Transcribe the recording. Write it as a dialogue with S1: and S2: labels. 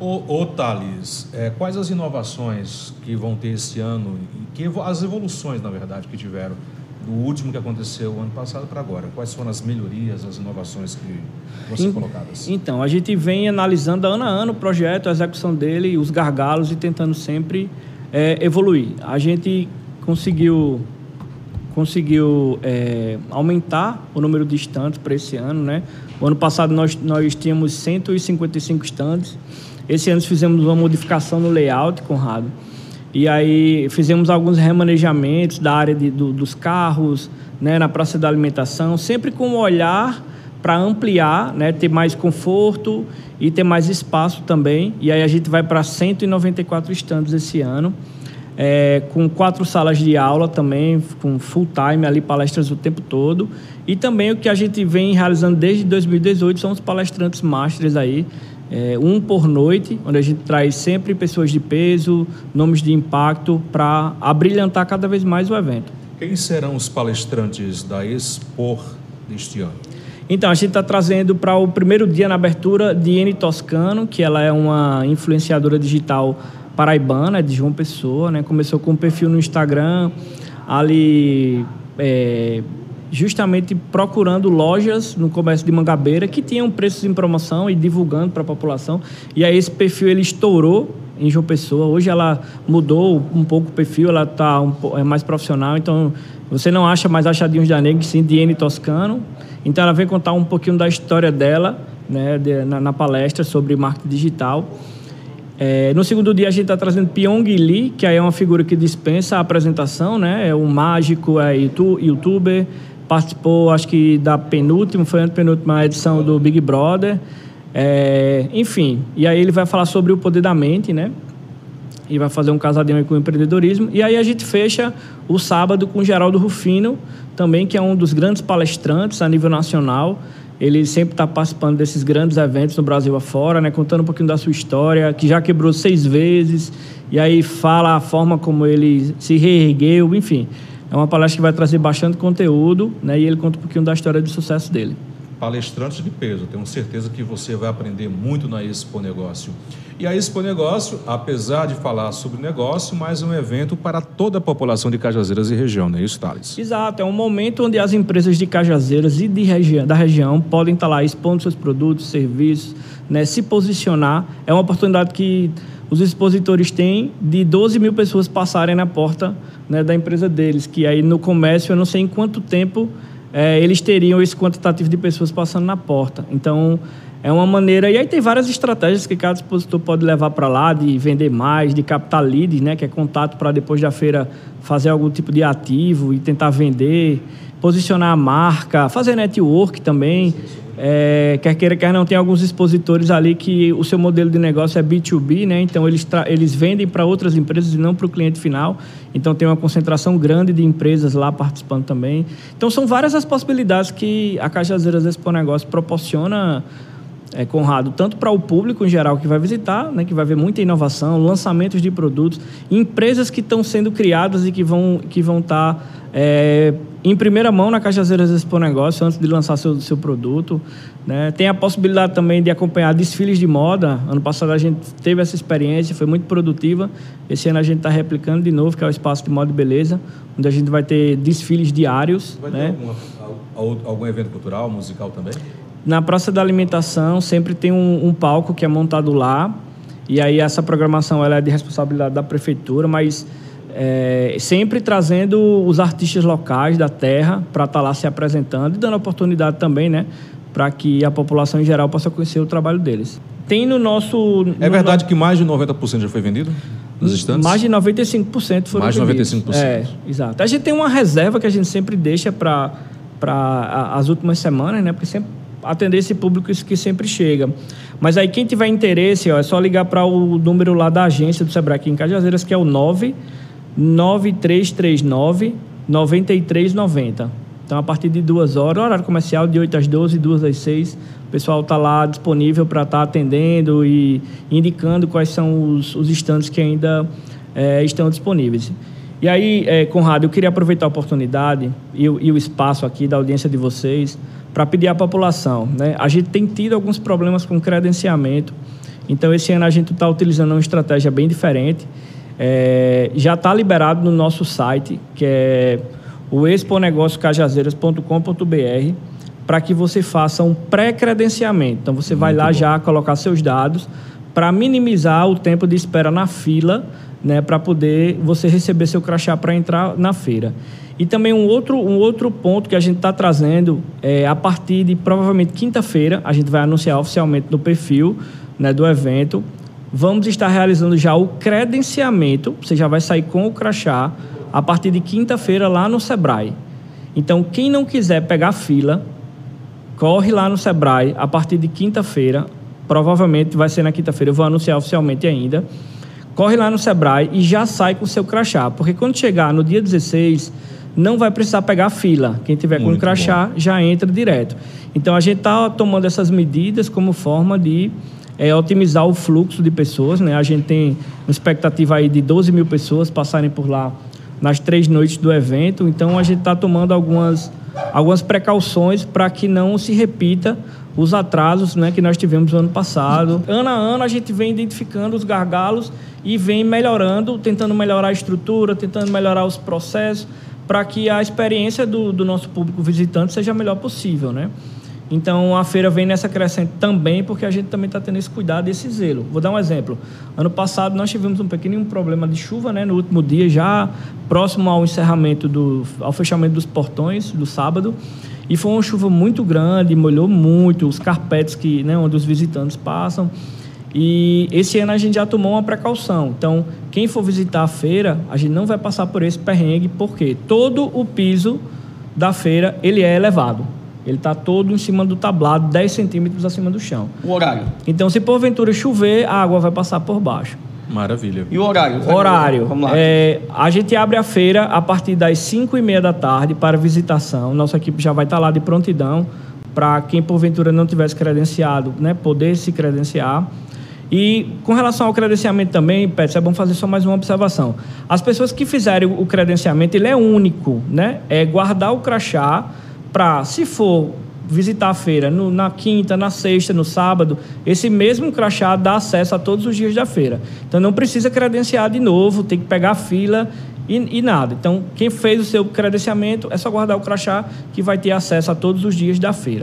S1: Ô, ô Thales, é, quais as inovações que vão ter esse ano, que, as evoluções, na verdade, que tiveram do último que aconteceu ano passado para agora? Quais foram as melhorias, as inovações que vão ser colocadas?
S2: Então, a gente vem analisando ano a ano o projeto, a execução dele, os gargalos e tentando sempre é, evoluir. A gente conseguiu conseguiu é, aumentar o número de estantes para esse ano, né? O ano passado nós, nós tínhamos 155 estantes. Esse ano fizemos uma modificação no layout, Conrado. E aí fizemos alguns remanejamentos da área de, do, dos carros, né, na praça da alimentação, sempre com um olhar para ampliar, né, ter mais conforto e ter mais espaço também. E aí a gente vai para 194 estandes esse ano é, com quatro salas de aula também, com full time ali, palestras o tempo todo. E também o que a gente vem realizando desde 2018 são os palestrantes masters aí, é, um por noite, onde a gente traz sempre pessoas de peso, nomes de impacto, para abrilhantar cada vez mais o evento.
S1: Quem serão os palestrantes da Expor deste ano?
S2: Então, a gente está trazendo para o primeiro dia na abertura Diene Toscano, que ela é uma influenciadora digital paraibana, de João Pessoa, né? Começou com um perfil no Instagram, ali é, justamente procurando lojas no comércio de Mangabeira que tinham preços em promoção e divulgando para a população. E aí esse perfil ele estourou em João Pessoa. Hoje ela mudou um pouco o perfil, ela está um, é mais profissional. Então você não acha mais achadinhos da Negra, sim Diene Toscano. Então ela vem contar um pouquinho da história dela, né, de, na, na palestra sobre marketing digital. É, no segundo dia a gente está trazendo Pyong Lee, que aí é uma figura que dispensa a apresentação, né? É um mágico, é youtuber, participou acho que da penúltima, foi a penúltima edição do Big Brother. É, enfim, e aí ele vai falar sobre o poder da mente, né? E vai fazer um casadinho com o empreendedorismo. E aí a gente fecha o sábado com o Geraldo Rufino, também, que é um dos grandes palestrantes a nível nacional. Ele sempre está participando desses grandes eventos no Brasil afora, né? Contando um pouquinho da sua história, que já quebrou seis vezes. E aí fala a forma como ele se reergueu, enfim. É uma palestra que vai trazer bastante conteúdo, né? E ele conta um pouquinho da história de sucesso dele.
S1: Palestrantes de peso, tenho certeza que você vai aprender muito na Expo Negócio. E a Expo Negócio, apesar de falar sobre negócio, mas é um evento para toda a população de Cajazeiras e região, não é isso, Thales?
S2: Exato, é um momento onde as empresas de Cajazeiras e de região, da região podem estar lá expondo seus produtos, serviços, né, se posicionar. É uma oportunidade que os expositores têm de 12 mil pessoas passarem na porta né, da empresa deles, que aí no comércio eu não sei em quanto tempo é, eles teriam esse quantitativo de pessoas passando na porta. Então, é uma maneira. E aí tem várias estratégias que cada expositor pode levar para lá, de vender mais, de captar leads, né? Que é contato para depois da feira fazer algum tipo de ativo e tentar vender, posicionar a marca, fazer network também. É, quer queira, quer não, tem alguns expositores ali que o seu modelo de negócio é B2B, né? Então eles, eles vendem para outras empresas e não para o cliente final. Então tem uma concentração grande de empresas lá participando também. Então são várias as possibilidades que a Caixa Azeiras Expo Negócio proporciona é, Conrado, tanto para o público em geral que vai visitar, né, que vai ver muita inovação, lançamentos de produtos, empresas que estão sendo criadas e que vão que vão estar tá, é, em primeira mão na Cajazeiras Expo Negócio antes de lançar seu, seu produto. Né? Tem a possibilidade também de acompanhar desfiles de moda. Ano passado a gente teve essa experiência, foi muito produtiva. Esse ano a gente está replicando de novo, que é o espaço de moda e beleza, onde a gente vai ter desfiles diários.
S1: Vai
S2: né?
S1: ter alguma, algum evento cultural, musical também?
S2: Na Praça da Alimentação sempre tem um, um, palco que é montado lá. E aí essa programação ela é de responsabilidade da prefeitura, mas é, sempre trazendo os artistas locais da terra para estar tá lá se apresentando e dando oportunidade também, né? Para que a população em geral possa conhecer o trabalho deles. Tem no nosso.
S1: É
S2: no
S1: verdade no... que mais de 90% já foi vendido? Nos estantes?
S2: Mais de 95% foram
S1: Mais de 95%.
S2: É, exato. A gente tem uma reserva que a gente sempre deixa para as últimas semanas, né? Porque sempre atender esse público que sempre chega. Mas aí quem tiver interesse, ó, é só ligar para o número lá da agência do Sebrae aqui em Cajazeiras, que é o 99339 9390. Então, a partir de duas horas, horário comercial de 8 às 12, 2 às 6, o pessoal está lá disponível para estar tá atendendo e indicando quais são os, os estantes que ainda é, estão disponíveis. E aí, é, Conrado, eu queria aproveitar a oportunidade e, e o espaço aqui da audiência de vocês para pedir à população. Né? A gente tem tido alguns problemas com credenciamento Então, esse ano a gente está utilizando uma estratégia bem diferente. É, já está liberado no nosso site, que é o exponegociocajazeiras.com.br, para que você faça um pré-credenciamento. Então, você vai lá bom. já colocar seus dados para minimizar o tempo de espera na fila, né, para poder você receber seu crachá para entrar na feira. E também um outro, um outro ponto que a gente está trazendo é a partir de provavelmente quinta-feira, a gente vai anunciar oficialmente no perfil né, do evento. Vamos estar realizando já o credenciamento, você já vai sair com o crachá a partir de quinta-feira lá no Sebrae. Então, quem não quiser pegar fila, corre lá no Sebrae a partir de quinta-feira. Provavelmente vai ser na quinta-feira, eu vou anunciar oficialmente ainda. Corre lá no Sebrae e já sai com o seu crachá, porque quando chegar no dia 16 não vai precisar pegar fila. Quem tiver com o crachá bom. já entra direto. Então a gente está tomando essas medidas como forma de é, otimizar o fluxo de pessoas. Né? A gente tem uma expectativa aí de 12 mil pessoas passarem por lá nas três noites do evento. Então a gente está tomando algumas, algumas precauções para que não se repita os atrasos né, que nós tivemos no ano passado. Ano a ano a gente vem identificando os gargalos e vem melhorando, tentando melhorar a estrutura, tentando melhorar os processos para que a experiência do, do, nosso público visitante seja a melhor possível, né? Então a feira vem nessa crescente também porque a gente também está tendo esse cuidado, esse zelo. Vou dar um exemplo. Ano passado nós tivemos um pequeno problema de chuva, né? No último dia, já próximo ao encerramento do, ao fechamento dos portões do sábado, e foi uma chuva muito grande, molhou muito os carpetes que, né, onde os visitantes passam. E esse ano a gente já tomou uma precaução. Então, quem for visitar a feira, a gente não vai passar por esse perrengue, porque todo o piso da feira ele é elevado. Ele está todo em cima do tablado, 10 centímetros acima do chão.
S3: O horário?
S2: Então, se porventura chover, a água vai passar por baixo.
S1: Maravilha.
S3: E o horário?
S2: O horário. Vamos lá. É, a gente abre a feira a partir das 5 e meia da tarde para visitação. Nossa equipe já vai estar lá de prontidão para quem porventura não tivesse credenciado, né, poder se credenciar. E com relação ao credenciamento também, Pets, é bom fazer só mais uma observação. As pessoas que fizerem o credenciamento, ele é único, né? É guardar o crachá para, se for visitar a feira no, na quinta, na sexta, no sábado, esse mesmo crachá dá acesso a todos os dias da feira. Então não precisa credenciar de novo, tem que pegar a fila e, e, nada. Então, quem fez o seu credenciamento é só guardar o crachá que vai ter acesso a todos os dias da feira.